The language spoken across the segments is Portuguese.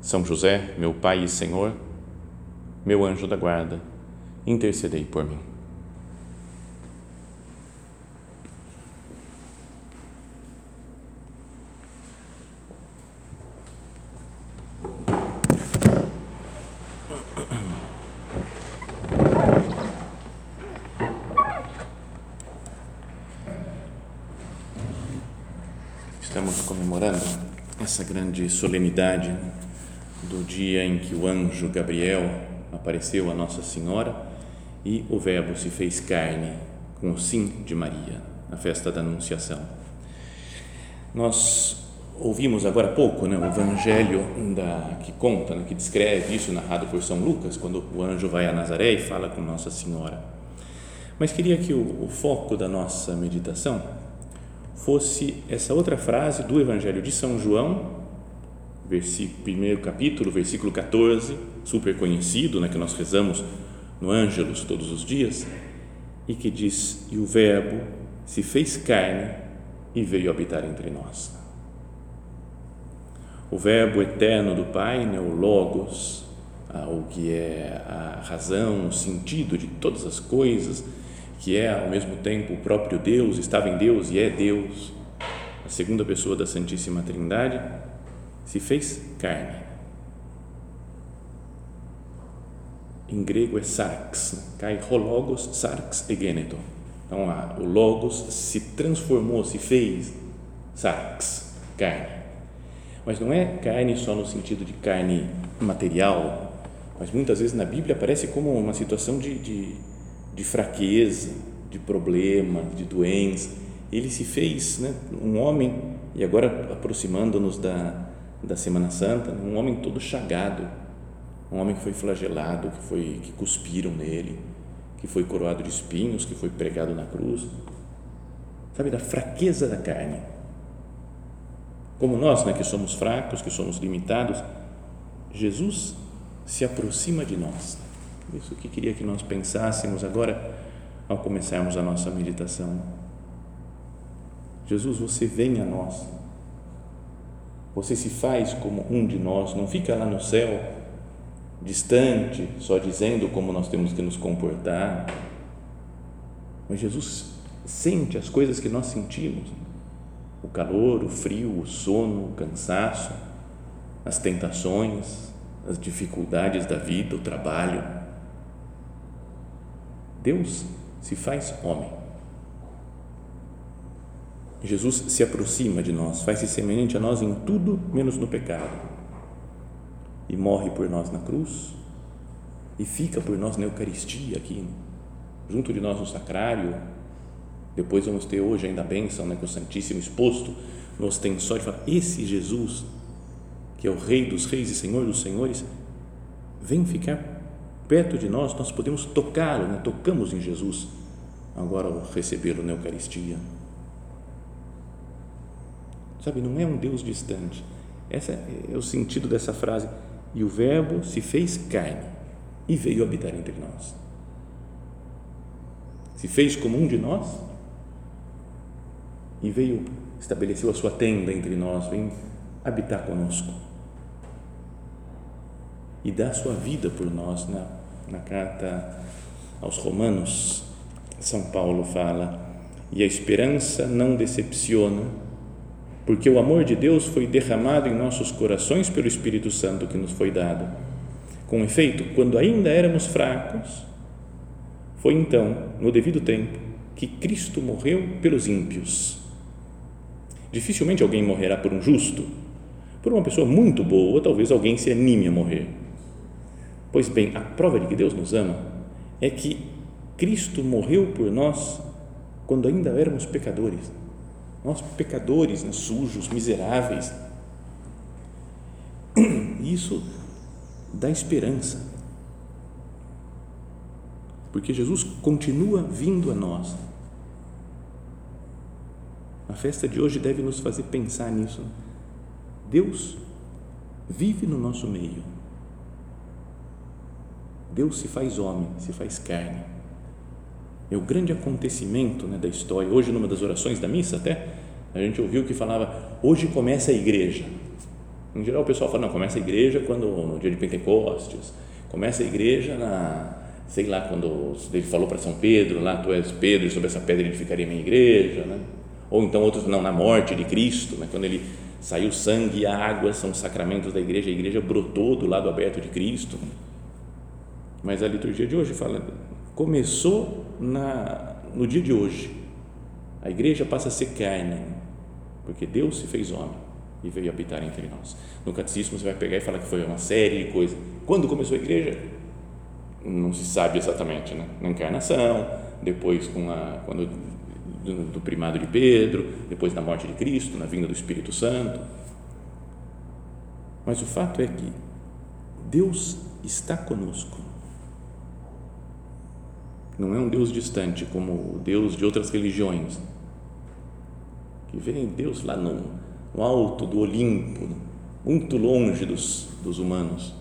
São José, meu Pai e Senhor, meu anjo da guarda, intercedei por mim. Estamos comemorando essa grande solenidade do dia em que o anjo Gabriel apareceu a Nossa Senhora e o Verbo se fez carne com o sim de Maria, a festa da Anunciação. Nós ouvimos agora há pouco né, o evangelho da, que conta, né, que descreve isso, narrado por São Lucas, quando o anjo vai a Nazaré e fala com Nossa Senhora. Mas queria que o, o foco da nossa meditação fosse essa outra frase do Evangelho de São João, versículo, primeiro capítulo, versículo 14, super conhecido, né, que nós rezamos no Ângelus todos os dias, e que diz: E o Verbo se fez carne e veio habitar entre nós. O Verbo eterno do Pai, né, o Logos, o que é a razão, o sentido de todas as coisas, que é ao mesmo tempo o próprio Deus, estava em Deus e é Deus, a segunda pessoa da Santíssima Trindade, se fez carne. Em grego é sarx, kai hologos sarx egeneto. Então, o logos se transformou, se fez sarx, carne. Mas não é carne só no sentido de carne material, mas muitas vezes na Bíblia aparece como uma situação de, de de fraqueza, de problema, de doença. Ele se fez né, um homem, e agora aproximando-nos da, da Semana Santa, um homem todo chagado, um homem que foi flagelado, que, foi, que cuspiram nele, que foi coroado de espinhos, que foi pregado na cruz. Sabe, da fraqueza da carne. Como nós, né, que somos fracos, que somos limitados, Jesus se aproxima de nós isso que queria que nós pensássemos agora ao começarmos a nossa meditação. Jesus, você vem a nós. Você se faz como um de nós, não fica lá no céu, distante, só dizendo como nós temos que nos comportar. Mas Jesus sente as coisas que nós sentimos: o calor, o frio, o sono, o cansaço, as tentações, as dificuldades da vida, o trabalho Deus se faz homem. Jesus se aproxima de nós, faz-se semelhante a nós em tudo menos no pecado. E morre por nós na cruz e fica por nós na Eucaristia aqui, junto de nós no sacrário. Depois vamos ter hoje ainda a bênção né, com o Santíssimo exposto no ostensório. Fala, esse Jesus, que é o Rei dos Reis e Senhor dos Senhores, vem ficar perto de nós, nós podemos tocá-lo, né? tocamos em Jesus, agora ao recebê-lo na Eucaristia. Sabe, não é um Deus distante. Esse é o sentido dessa frase. E o Verbo se fez carne e veio habitar entre nós. Se fez como um de nós e veio, estabeleceu a sua tenda entre nós, vem habitar conosco e dá a sua vida por nós na na carta aos Romanos, São Paulo fala: e a esperança não decepciona, porque o amor de Deus foi derramado em nossos corações pelo Espírito Santo que nos foi dado. Com efeito, quando ainda éramos fracos, foi então, no devido tempo, que Cristo morreu pelos ímpios. Dificilmente alguém morrerá por um justo, por uma pessoa muito boa, talvez alguém se anime a morrer Pois bem, a prova de que Deus nos ama é que Cristo morreu por nós quando ainda éramos pecadores. Nós, pecadores, né, sujos, miseráveis. Isso da esperança. Porque Jesus continua vindo a nós. A festa de hoje deve nos fazer pensar nisso. Deus vive no nosso meio. Deus se faz homem, se faz carne. É o grande acontecimento né, da história. Hoje, numa das orações da missa, até, a gente ouviu que falava: hoje começa a igreja. Em geral, o pessoal fala: não, começa a igreja quando, no dia de Pentecostes, começa a igreja na, sei lá, quando ele falou para São Pedro, lá tu és Pedro, e sobre essa pedra edificaria minha igreja, né? Ou então outros, não, na morte de Cristo, né? quando ele saiu sangue e água, são sacramentos da igreja, a igreja brotou do lado aberto de Cristo. Mas a liturgia de hoje fala, começou na, no dia de hoje. A igreja passa a ser carne, porque Deus se fez homem e veio habitar entre nós. No catecismo você vai pegar e falar que foi uma série de coisas. Quando começou a igreja? Não se sabe exatamente, né? Na encarnação, depois com a quando do, do primado de Pedro, depois da morte de Cristo, na vinda do Espírito Santo. Mas o fato é que Deus está conosco. Não é um Deus distante como o Deus de outras religiões, que vem Deus lá no, no alto do Olimpo, muito longe dos, dos humanos.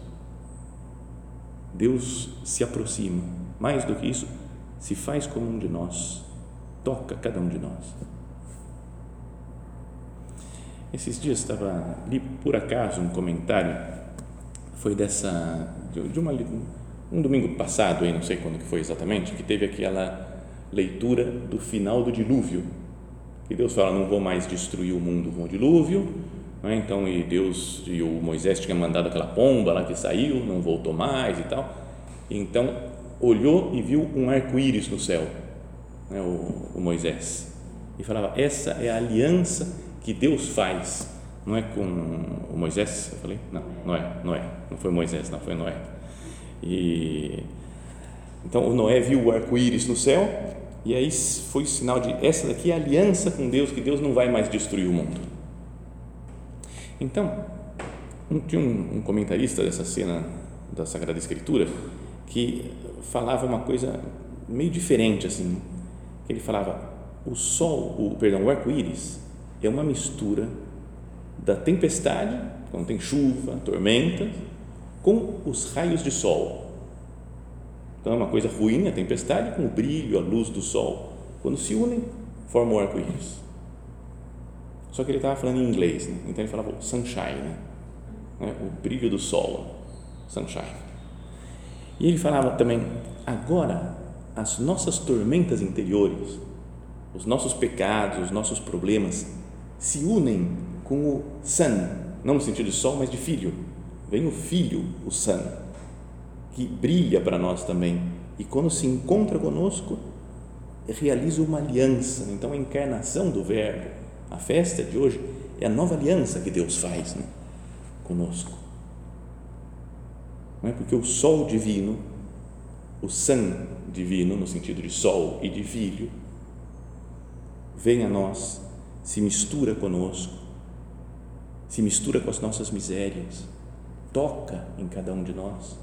Deus se aproxima, mais do que isso, se faz como um de nós toca cada um de nós. Esses dias estava li por acaso um comentário, foi dessa de uma um domingo passado, aí não sei quando que foi exatamente, que teve aquela leitura do final do dilúvio. Que Deus fala, não vou mais destruir o mundo com o dilúvio, né? então e Deus e o Moisés tinha mandado aquela pomba lá que saiu, não voltou mais e tal. Então olhou e viu um arco-íris no céu né, o, o Moisés, e falava: essa é a aliança que Deus faz, não é com o Moisés, eu falei? Não, Noé, Noé, não foi Moisés, não, foi Noé. E então o Noé viu o arco-íris no céu e aí foi sinal de essa daqui é a aliança com Deus, que Deus não vai mais destruir o mundo. Então, tinha um, um comentarista dessa cena da Sagrada Escritura que falava uma coisa meio diferente assim ele falava, o sol, o, perdão, o arco-íris é uma mistura da tempestade, quando tem chuva, tormenta, com os raios de sol. Então é uma coisa ruim a tempestade com o brilho, a luz do sol. Quando se unem, formam arco-íris. Só que ele estava falando em inglês, né? então ele falava sunshine, né? o brilho do sol, sunshine. E ele falava também, agora as nossas tormentas interiores, os nossos pecados, os nossos problemas se unem com o Sun, não no sentido de sol, mas de filho. Vem o filho, o Sun, que brilha para nós também. E quando se encontra conosco, realiza uma aliança. Então, a encarnação do Verbo, a festa de hoje, é a nova aliança que Deus faz né, conosco. Não é porque o sol divino o Sun divino, no sentido de sol e de filho, vem a nós, se mistura conosco, se mistura com as nossas misérias, toca em cada um de nós,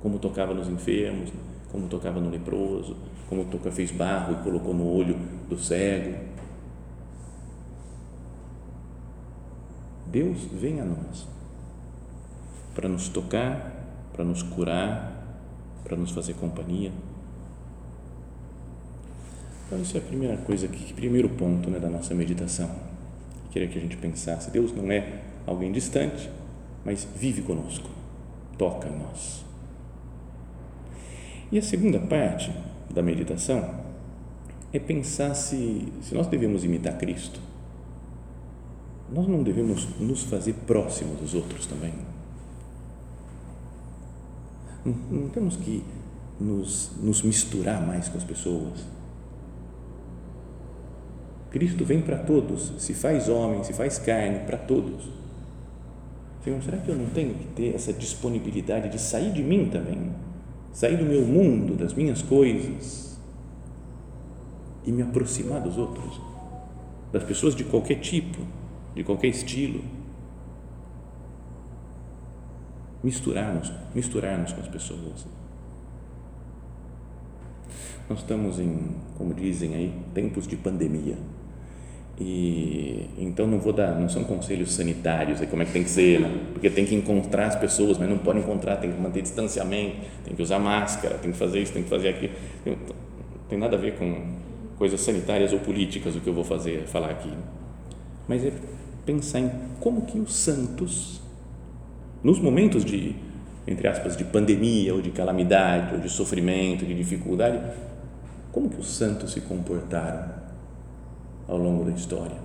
como tocava nos enfermos, como tocava no leproso, como toca, fez barro e colocou no olho do cego. Deus vem a nós para nos tocar para nos curar, para nos fazer companhia. Então, isso é a primeira coisa, que, primeiro ponto né, da nossa meditação. Queria que a gente pensasse: Deus não é alguém distante, mas vive conosco, toca em nós. E a segunda parte da meditação é pensar se, se nós devemos imitar Cristo, nós não devemos nos fazer próximos dos outros também não, não temos que nos, nos misturar mais com as pessoas. Cristo vem para todos, se faz homem, se faz carne, para todos. Senhor, será que eu não tenho que ter essa disponibilidade de sair de mim também? Sair do meu mundo, das minhas coisas e me aproximar dos outros, das pessoas de qualquer tipo, de qualquer estilo Misturarmos, misturarmos com as pessoas. Nós estamos em, como dizem aí, tempos de pandemia. E então não vou dar, não são conselhos sanitários, é como é que tem que ser, né? porque tem que encontrar as pessoas, mas não pode encontrar, tem que manter distanciamento, tem que usar máscara, tem que fazer isso, tem que fazer aquilo. Não tem nada a ver com coisas sanitárias ou políticas o que eu vou fazer, falar aqui. Mas é pensar em como que os santos, nos momentos de, entre aspas, de pandemia ou de calamidade ou de sofrimento, de dificuldade, como que os santos se comportaram ao longo da história?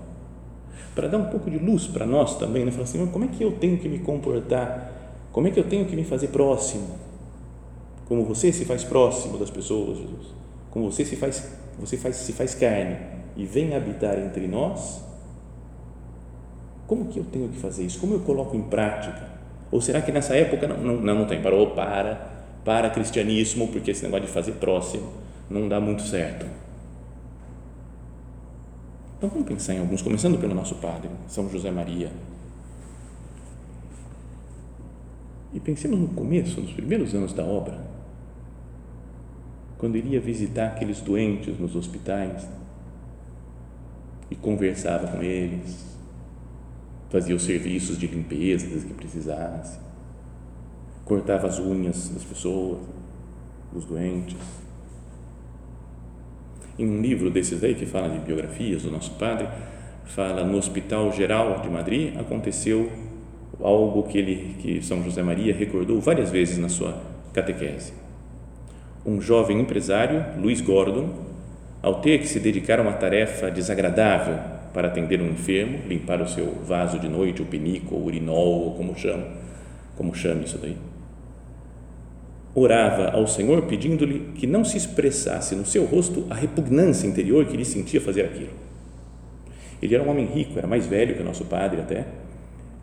Para dar um pouco de luz para nós também, né? Falar assim, como é que eu tenho que me comportar? Como é que eu tenho que me fazer próximo? Como você se faz próximo das pessoas, Jesus? Como você se faz, você faz, se faz carne e vem habitar entre nós? Como que eu tenho que fazer isso? Como eu coloco em prática? Ou será que nessa época não, não, não tem? Parou, para, para cristianismo, porque esse negócio de fazer próximo não dá muito certo. Então vamos pensar em alguns, começando pelo nosso Padre, São José Maria. E pensemos no começo, nos primeiros anos da obra, quando iria visitar aqueles doentes nos hospitais e conversava com eles, fazia os serviços de limpeza que precisasse, cortava as unhas das pessoas, dos doentes em um livro desses aí que fala de biografias do nosso padre, fala no Hospital Geral de Madrid aconteceu algo que ele que São José Maria recordou várias vezes na sua catequese. Um jovem empresário, Luiz Gordon, ao ter que se dedicar a uma tarefa desagradável para atender um enfermo, limpar o seu vaso de noite, o pinico, o urinol, ou como chama, como chama isso daí, orava ao Senhor pedindo-lhe que não se expressasse no seu rosto a repugnância interior que ele sentia fazer aquilo. Ele era um homem rico, era mais velho que o nosso padre até,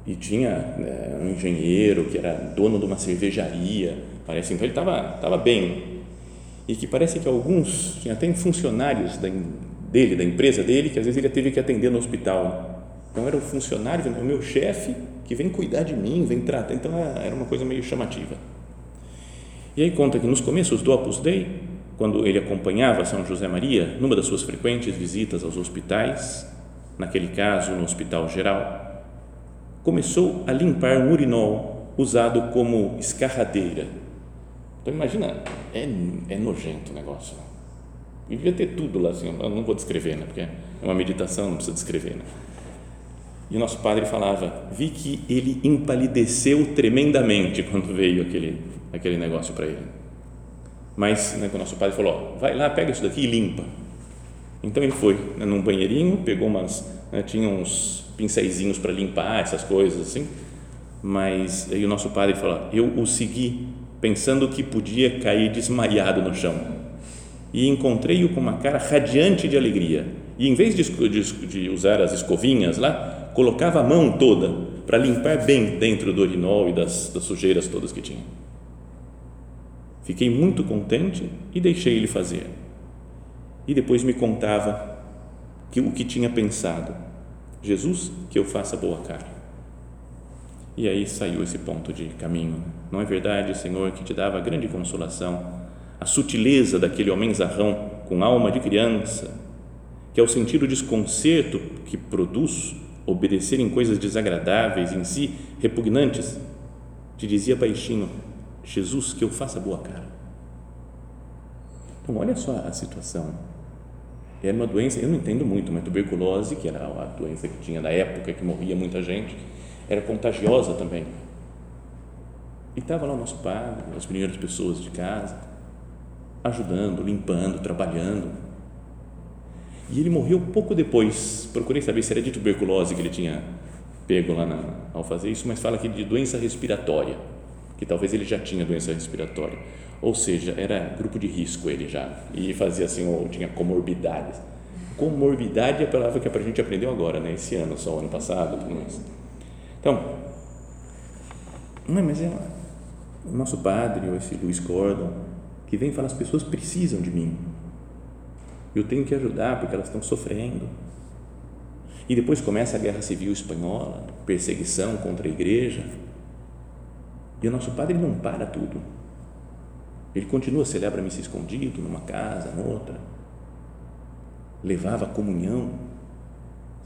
e tinha né, um engenheiro que era dono de uma cervejaria, parece, então ele estava estava bem. E que parece que alguns, tinha até funcionários da, dele, da empresa dele, que às vezes ele teve que atender no hospital. Então era o funcionário, o meu chefe, que vem cuidar de mim, vem tratar. Então era uma coisa meio chamativa. E aí conta que nos começos do Opus Dei, quando ele acompanhava São José Maria numa das suas frequentes visitas aos hospitais, naquele caso no Hospital Geral, começou a limpar um urinol usado como escarradeira. Então imagina, é, é nojento o negócio. E devia ter tudo lá, assim, eu não vou descrever, né, porque é uma meditação, não precisa descrever. Né? E o nosso padre falava, vi que ele empalideceu tremendamente quando veio aquele aquele negócio para ele. Mas né, o nosso pai falou: vai lá, pega isso daqui e limpa. Então ele foi né, num banheirinho, pegou umas, né, tinha uns pincéisinhos para limpar essas coisas assim. Mas aí o nosso padre falou: eu o segui pensando que podia cair desmaiado no chão e encontrei-o com uma cara radiante de alegria. E em vez de, de, de usar as escovinhas lá, colocava a mão toda para limpar bem dentro do urinol e das, das sujeiras todas que tinha. Fiquei muito contente e deixei ele fazer. E depois me contava que o que tinha pensado. Jesus, que eu faça boa cara. E aí saiu esse ponto de caminho. Não é verdade, Senhor, que te dava grande consolação, a sutileza daquele homem zarrão com alma de criança, que ao sentir o desconcerto que produz obedecer em coisas desagradáveis, em si repugnantes, te dizia baixinho: Jesus, que eu faça boa cara. Então, olha só a situação. Era uma doença, eu não entendo muito, mas tuberculose, que era a doença que tinha na época, que morria muita gente, era contagiosa também. E estava lá o nosso padre, as primeiras pessoas de casa, ajudando, limpando, trabalhando. E ele morreu pouco depois. Procurei saber se era de tuberculose que ele tinha pego lá na, ao fazer isso, mas fala aqui de doença respiratória que talvez ele já tinha doença respiratória, ou seja, era grupo de risco ele já, e fazia assim, ou tinha comorbidades. Comorbidade é a palavra que a gente aprendeu agora, né? esse ano, só ano passado, tudo mais. Então, não, mas é o nosso padre, ou esse Luiz Gordon, que vem falar, as pessoas precisam de mim, eu tenho que ajudar porque elas estão sofrendo. E depois começa a guerra civil espanhola, perseguição contra a igreja E o nosso padre não para tudo. Ele continua, celebra a escondido, numa casa, noutra. Levava a comunhão.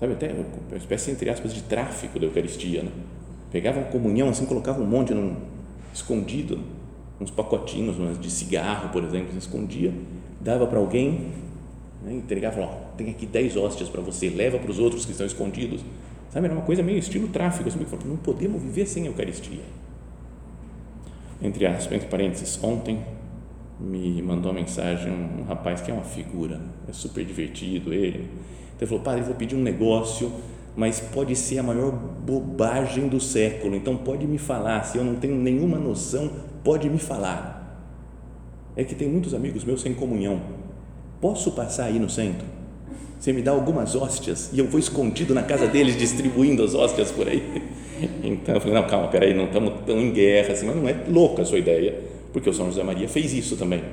Sabe, até uma espécie, entre aspas, de tráfico da Eucaristia. Né? Pegava a comunhão, assim, colocava um monte num, escondido, uns pacotinhos de cigarro, por exemplo, escondia, dava para alguém, né, entregava, falava, tem aqui 10 hóstias para você, leva para os outros que estão escondidos. Sabe, era uma coisa meio estilo tráfico, assim, não podemos viver sem a Eucaristia. Entre aspas, entre parênteses, ontem me mandou uma mensagem um, rapaz que é uma figura, é super divertido ele. Então ele falou, padre, vou pedir um negócio, mas pode ser a maior bobagem do século, então pode me falar, se eu não tenho nenhuma noção, pode me falar. É que tem muitos amigos meus sem comunhão. Posso passar aí no centro? Você me dá algumas hóstias e eu vou escondido na casa deles distribuindo as hóstias por aí. Então eu falei: não, calma, peraí, não estamos tão em guerra assim, mas não é louca a sua ideia, porque o São José Maria fez isso também.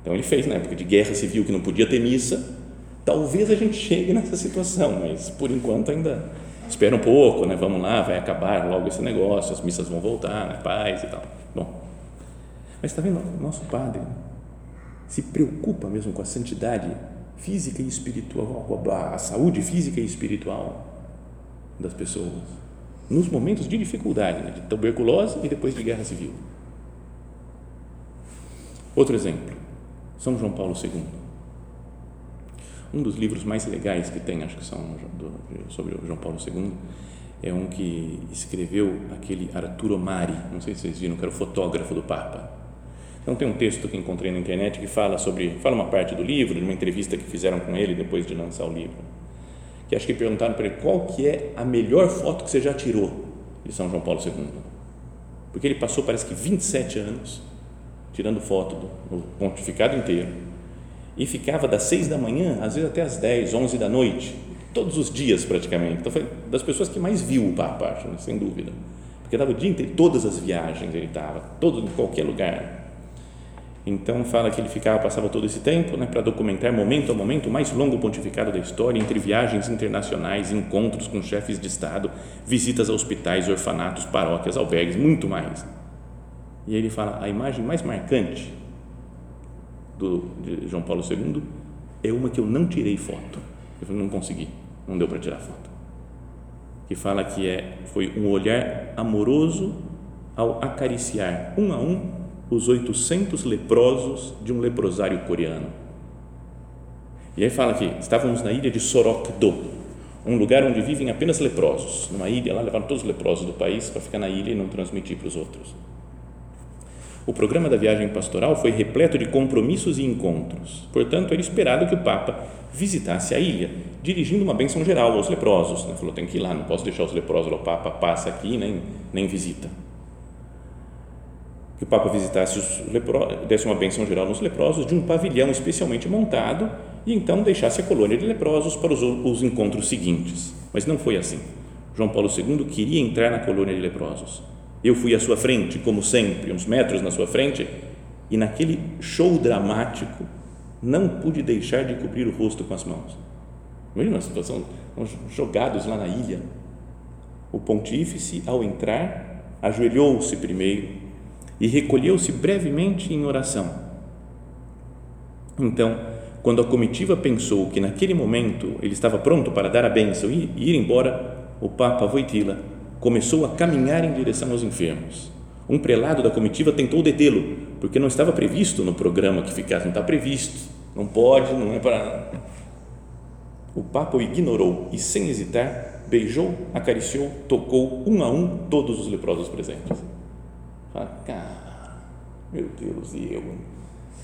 Então ele fez na época de guerra civil que não podia ter missa. Talvez a gente chegue nessa situação, mas por enquanto ainda espera um pouco, né? Vamos lá, vai acabar logo esse negócio, as missas vão voltar, né? paz e tal. Bom, mas está vendo, nosso Padre se preocupa mesmo com a santidade física e espiritual, com a, saúde física e espiritual das pessoas, nos momentos de dificuldade, né? de tuberculose e depois de guerra civil. Outro exemplo, São João Paulo II. Um dos livros mais legais que tem, acho que são do, sobre João Paulo II, é um que escreveu aquele Arturo Mari, não sei se vocês viram, que era o fotógrafo do Papa então tem um texto que encontrei na internet que fala sobre, fala uma parte do livro, de uma entrevista que fizeram com ele depois de lançar o livro. Que acho que perguntaram para ele qual que é a melhor foto que você já tirou de São João Paulo II. Porque ele passou parece que 27 anos tirando foto do, do pontificado inteiro e ficava das 6 da manhã, às vezes até às 10, 11 da noite, todos os dias praticamente. Então foi das pessoas que mais viu o Papa, acho, né, sem dúvida. Porque estava o dia inteiro, todas as viagens ele estava, todo em qualquer lugar então fala que ele ficava, passava todo esse tempo né, para documentar momento a momento o mais longo pontificado da história, entre viagens internacionais, encontros com chefes de Estado, visitas a hospitais, orfanatos, paróquias, albergues, muito mais. E ele fala, a imagem mais marcante do, de João Paulo II é uma que eu não tirei foto. Eu não consegui, não deu para tirar foto. Que fala que é, foi um olhar amoroso ao acariciar um a um os 800 leprosos de um leprosário coreano. E aí fala que estávamos na ilha de Sorok-do, um lugar onde vivem apenas leprosos. Numa ilha, lá levaram todos os leprosos do país para ficar na ilha e não transmitir para os outros. O programa da viagem pastoral foi repleto de compromissos e encontros. Portanto, era esperado que o Papa visitasse a ilha, dirigindo uma bênção geral aos leprosos. Ele falou: tem que ir lá, não posso deixar os leprosos, o Papa passa aqui nem, nem visita que o Papa visitasse os leprosos, desse uma benção geral nos leprosos de um pavilhão especialmente montado e então deixasse a colônia de leprosos para os, os encontros seguintes. Mas não foi assim. João Paulo II queria entrar na colônia de leprosos. Eu fui à sua frente, como sempre, uns metros na sua frente, e naquele show dramático não pude deixar de cobrir o rosto com as mãos. Imagina a situação, jogados lá na ilha. O pontífice, ao entrar, ajoelhou-se primeiro e recolheu-se brevemente em oração. Então, quando a comitiva pensou que naquele momento ele estava pronto para dar a bênção e ir embora, o Papa Voitila começou a caminhar em direção aos enfermos. Um prelado da comitiva tentou detê-lo, porque não estava previsto no programa que ficasse, não está previsto, não pode, não é para. O Papa o ignorou e, sem hesitar, beijou, acariciou, tocou um a um todos os leprosos presentes. Fala, cara, meu Deus, e eu?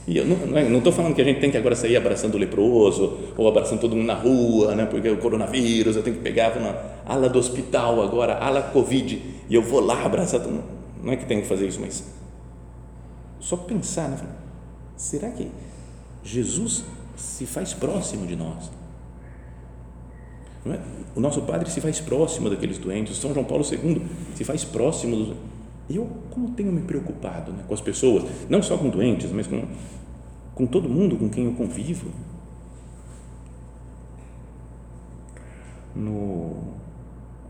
E eu não estou falando que a gente tem que agora sair abraçando o leproso ou abraçando todo mundo na rua, né, porque é o coronavírus, eu tenho que pegar na ala do hospital agora, ala Covid, e eu vou lá abraçar todo mundo. Não é que tenho que fazer isso, mas só pensar, né, será que Jesus se faz próximo de nós? É? O nosso Padre se faz próximo daqueles doentes, São João Paulo II se faz próximo dos eu, como tenho me preocupado né, com as pessoas, não só com doentes, mas com, com todo mundo com quem eu convivo. No,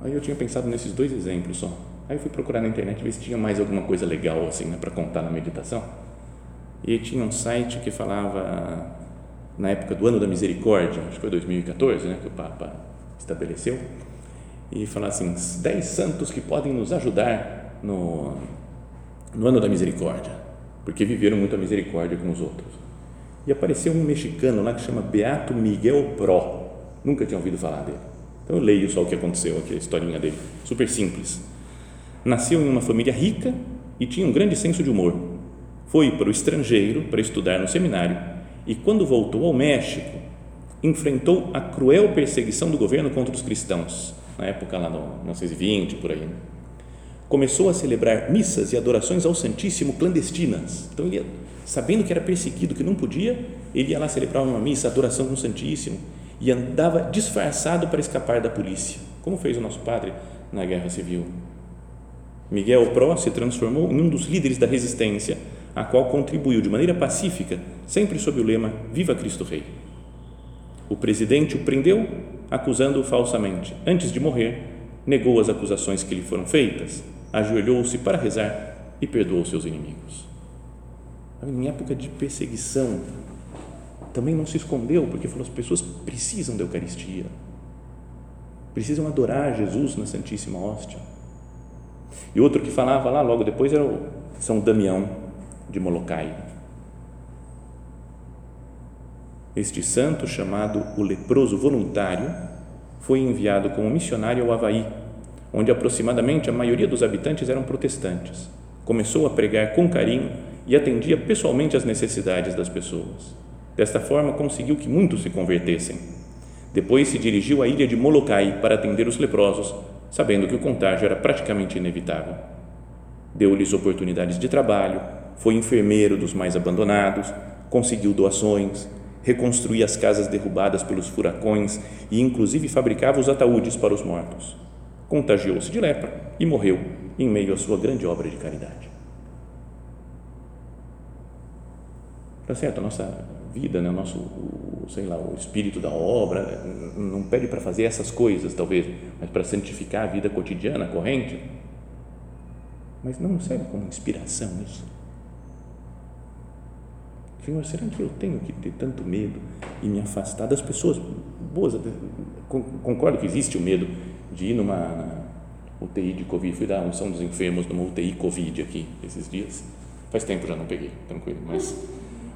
aí eu tinha pensado nesses dois exemplos só. Aí eu fui procurar na internet ver se tinha mais alguma coisa legal assim, né, para contar na meditação. E tinha um site que falava na época do ano da misericórdia, acho que foi 2014, né, que o Papa estabeleceu, e falava assim, 10 santos que podem nos ajudar no, no ano da misericórdia, porque viveram muito a misericórdia com os outros. E apareceu um mexicano lá que chama Beato Miguel Pro, nunca tinha ouvido falar dele. Então eu leio só o que aconteceu aqui, a historinha dele, super simples. Nasceu em uma família rica e tinha um grande senso de humor. Foi para o estrangeiro para estudar no seminário e quando voltou ao México, enfrentou a cruel perseguição do governo contra os cristãos, na época lá no 1920, por aí. Começou a celebrar missas e adorações ao Santíssimo clandestinas. Então, ele sabendo que era perseguido, que não podia, ele ia lá celebrar uma missa, adoração no Santíssimo e andava disfarçado para escapar da polícia, como fez o nosso padre na Guerra Civil. Miguel Pró se transformou em um dos líderes da resistência, a qual contribuiu de maneira pacífica, sempre sob o lema Viva Cristo Rei. O presidente o prendeu, acusando-o falsamente. Antes de morrer, negou as acusações que lhe foram feitas, ajoelhou-se para rezar e perdoou seus inimigos. Em época de perseguição, também não se escondeu, porque falou: as pessoas precisam da Eucaristia, precisam adorar Jesus na Santíssima Hóstia. E outro que falava lá logo depois era o São Damião de Molokai. Este santo, chamado o leproso voluntário, foi enviado como missionário ao Havaí, onde aproximadamente a maioria dos habitantes eram protestantes. Começou a pregar com carinho e atendia pessoalmente às necessidades das pessoas. Desta forma, conseguiu que muitos se convertessem. Depois se dirigiu à ilha de Molokai para atender os leprosos, sabendo que o contágio era praticamente inevitável. Deu-lhes oportunidades de trabalho, foi enfermeiro dos mais abandonados, conseguiu doações, reconstruía as casas derrubadas pelos furacões e, inclusive, fabricava os ataúdes para os mortos. Contagiou-se de lepra e morreu em meio à sua grande obra de caridade. Tá certo? A nossa vida, né? o nosso, sei lá, o espírito da obra, não pede para fazer essas coisas, talvez, mas para santificar a vida cotidiana, corrente. Mas não serve como inspiração isso. Senhor, será que eu tenho que ter tanto medo e me afastar das pessoas boas? Concordo que existe o medo de ir numa UTI de Covid. Fui dar unção dos enfermos numa UTI Covid aqui esses dias. Faz tempo já não peguei, tranquilo, mas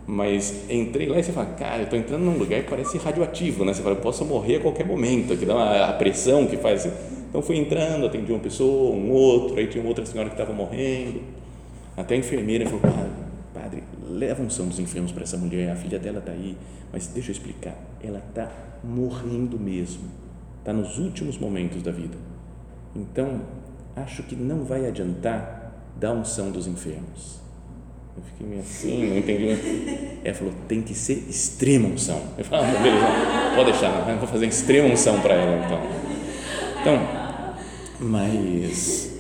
mas entrei lá e você fala, cara, eu estou entrando num lugar que parece radioativo, né? Você fala, eu posso morrer a qualquer momento, que dá uma, a pressão que faz. Então fui entrando, atendi uma pessoa, um outro, aí tinha outra senhora que estava morrendo. Até a enfermeira falou, padre, padre, leva são dos enfermos para essa mulher, a filha dela está aí, mas deixa eu explicar, ela está morrendo mesmo, está nos últimos momentos da vida. Então, acho que não vai adiantar dar unção dos enfermos eu fiquei meio assim, não entendi. Ela falou, tem que ser extrema unção. Eu falei, ah, beleza, pode deixar, não, vou fazer extrema unção para ela então. Então, mas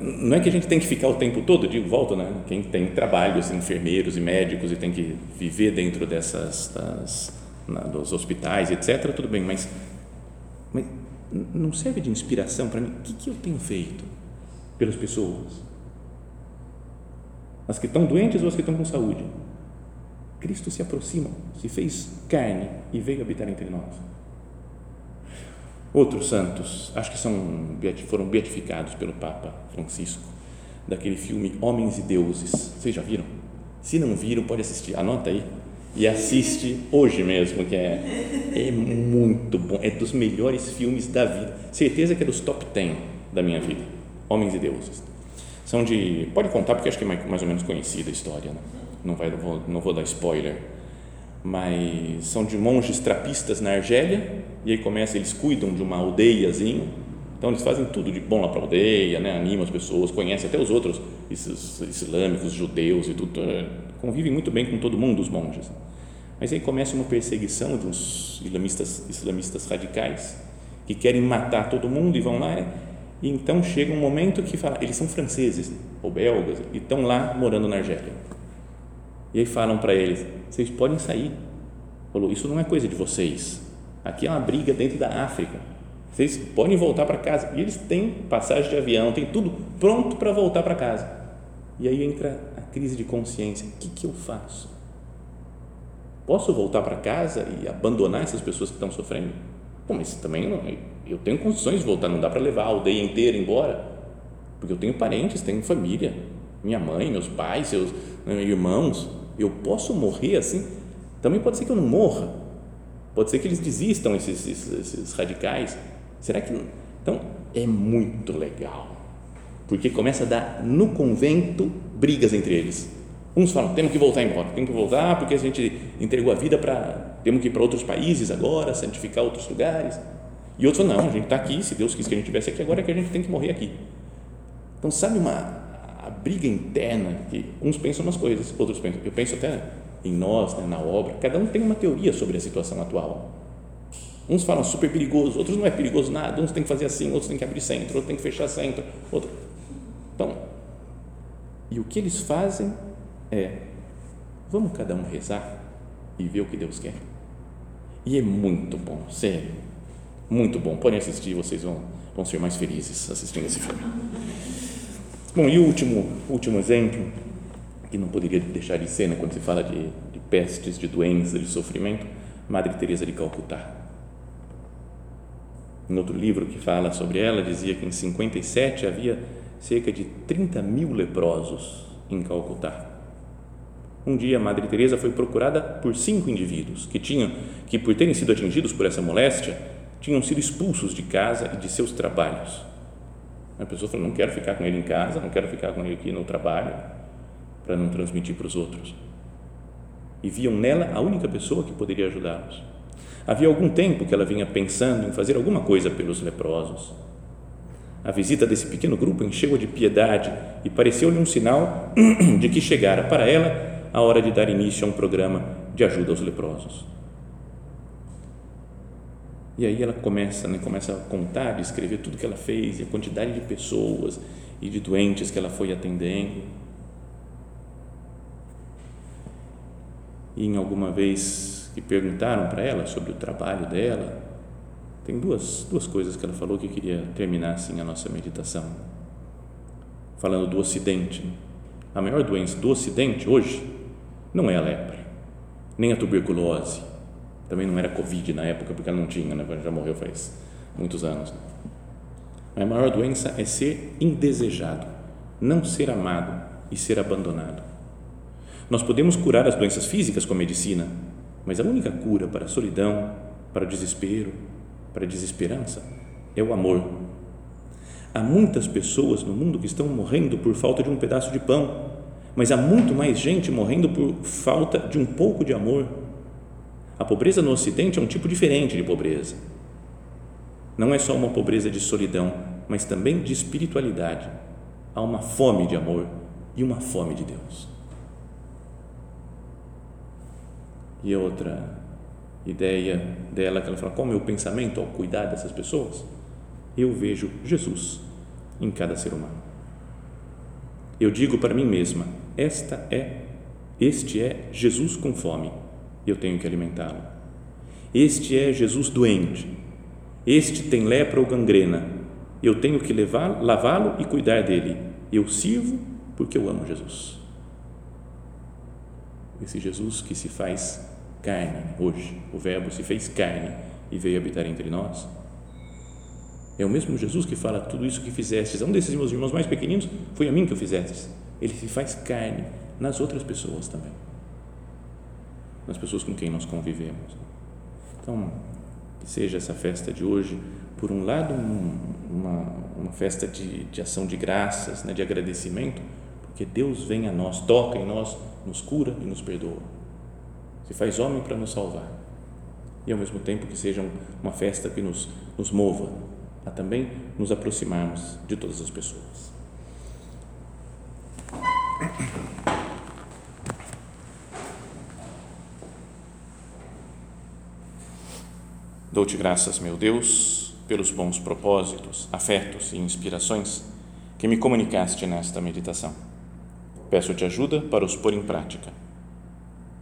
não é que a gente tem que ficar o tempo todo, digo, volta, né? Quem tem trabalhos, enfermeiros e médicos e tem que viver dentro dessas, das, na, dos hospitais, etc., tudo bem, mas, mas não serve de inspiração para mim? O que, que eu tenho feito pelas pessoas? as que estão doentes ou as que estão com saúde. Cristo se aproxima, se fez carne e veio habitar entre nós. Outros santos, acho que são, foram beatificados pelo Papa Francisco, daquele filme Homens e Deuses. Vocês já viram? Se não viram, pode assistir. Anota aí e assiste hoje mesmo, que é, é muito bom. É dos melhores filmes da vida. Certeza que é dos top 10 da minha vida. Homens e Deuses. São de. Pode contar, porque acho que é mais, mais ou menos conhecida a história, né? não, vai, não, vou, não vou dar spoiler. Mas são de monges trapistas na Argélia, e aí começa, eles cuidam de uma aldeiazinha, então eles fazem tudo de bom lá para a aldeia, né? animam as pessoas, conhecem até os outros esses islâmicos, judeus e tudo, convivem muito bem com todo mundo os monges. Mas aí começa uma perseguição de uns islamistas, islamistas radicais que querem matar todo mundo e vão lá e então chega um momento que fala, eles são franceses ou belgas e estão lá morando na Argélia. E aí falam para eles: vocês podem sair. Falou: isso não é coisa de vocês. Aqui é uma briga dentro da África. Vocês podem voltar para casa. E eles têm passagem de avião, tem tudo pronto para voltar para casa. E aí entra a crise de consciência. O que, que eu faço? Posso voltar para casa e abandonar essas pessoas que estão sofrendo? Bom, mas também não, eu tenho condições de voltar, não dá para levar a aldeia inteira embora, porque eu tenho parentes, tenho família, minha mãe, meus pais, seus né, irmãos. Eu posso morrer assim? Também pode ser que eu não morra. Pode ser que eles desistam, esses, esses, esses radicais. Será que. Então, é muito legal. Porque começa a dar no convento brigas entre eles Uns falam, temos que voltar embora, temos que voltar porque a gente entregou a vida para, temos que ir para outros países agora, santificar outros lugares. E outros falam, não, a gente está aqui, se Deus quis que a gente estivesse aqui, agora é que a gente tem que morrer aqui. Então, sabe uma a briga interna que uns pensam nas coisas, outros pensam, eu penso até em nós, né, na obra, cada um tem uma teoria sobre a situação atual. Uns falam super perigoso, outros não é perigoso nada, uns tem que fazer assim, outros tem que abrir centro, outros tem que fechar centro, outro. Então, e o que eles fazem é: vamos cada um rezar e ver o que Deus quer. E é muito bom, sério, muito bom. Podem assistir, vocês vão, vão ser mais felizes assistindo esse filme. Bom, e o último, último exemplo, que não poderia deixar de ser, né, quando se fala de, de pestes, de doenças, de sofrimento, Madre Teresa de Calcutá. Em outro livro que fala sobre ela, dizia que em 57 havia cerca de 30 mil leprosos em Calcutá. Um dia, a Madre Teresa foi procurada por cinco indivíduos que tinham, que por terem sido atingidos por essa moléstia, tinham sido expulsos de casa e de seus trabalhos. A pessoa falou: não quero ficar com ele em casa, não quero ficar com ele aqui no trabalho, para não transmitir para os outros. E viam nela a única pessoa que poderia ajudá-los. Havia algum tempo que ela vinha pensando em fazer alguma coisa pelos leprosos. A visita desse pequeno grupo encheu-a de piedade e pareceu-lhe um sinal de que chegara para ela a hora de dar início a um programa de ajuda aos leprosos. E aí ela começa, né, começa a contar, a escrever tudo que ela fez, e a quantidade de pessoas e de doentes que ela foi atendendo. E em alguma vez que perguntaram para ela sobre o trabalho dela, tem duas, duas coisas que ela falou que eu queria terminar assim a nossa meditação. Falando do Ocidente. A maior doença do Ocidente hoje não é a lepra, nem a tuberculose, também não era Covid na época, porque ela não tinha, né? já morreu faz muitos anos. A maior doença é ser indesejado, não ser amado e ser abandonado. Nós podemos curar as doenças físicas com a medicina, mas a única cura para a solidão, para o desespero, para a desesperança é o amor. Há muitas pessoas no mundo que estão morrendo por falta de um pedaço de pão, mas há muito mais gente morrendo por falta de um pouco de amor. A pobreza no Ocidente é um tipo diferente de pobreza. Não é só uma pobreza de solidão, mas também de espiritualidade. Há uma fome de amor e uma fome de Deus. E outra ideia dela que ela fala: qual é o meu pensamento ao cuidar dessas pessoas? Eu vejo Jesus em cada ser humano. Eu digo para mim mesma: esta é, este é Jesus com fome, eu tenho que alimentá-lo. Este é Jesus doente. Este tem lepra ou gangrena. Eu tenho que lavá-lo e cuidar dele. Eu sirvo porque eu amo Jesus. Esse Jesus que se faz carne hoje, o Verbo se fez carne e veio habitar entre nós. É o mesmo Jesus que fala tudo isso que fizestes. Um desses meus irmãos mais pequeninos foi a mim que o fizestes ele se faz carne nas outras pessoas também, nas pessoas com quem nós convivemos. Então, que seja essa festa de hoje, por um lado, um, uma, uma festa de, de ação de graças, né, de agradecimento, porque Deus vem a nós, toca em nós, nos cura e nos perdoa. Se faz homem para nos salvar. E ao mesmo tempo que seja uma festa que nos, nos mova a também nos aproximarmos de todas as pessoas. Dou-te graças, meu Deus, pelos bons propósitos, afetos e inspirações que me comunicaste nesta meditação. Peço-te ajuda para os pôr em prática.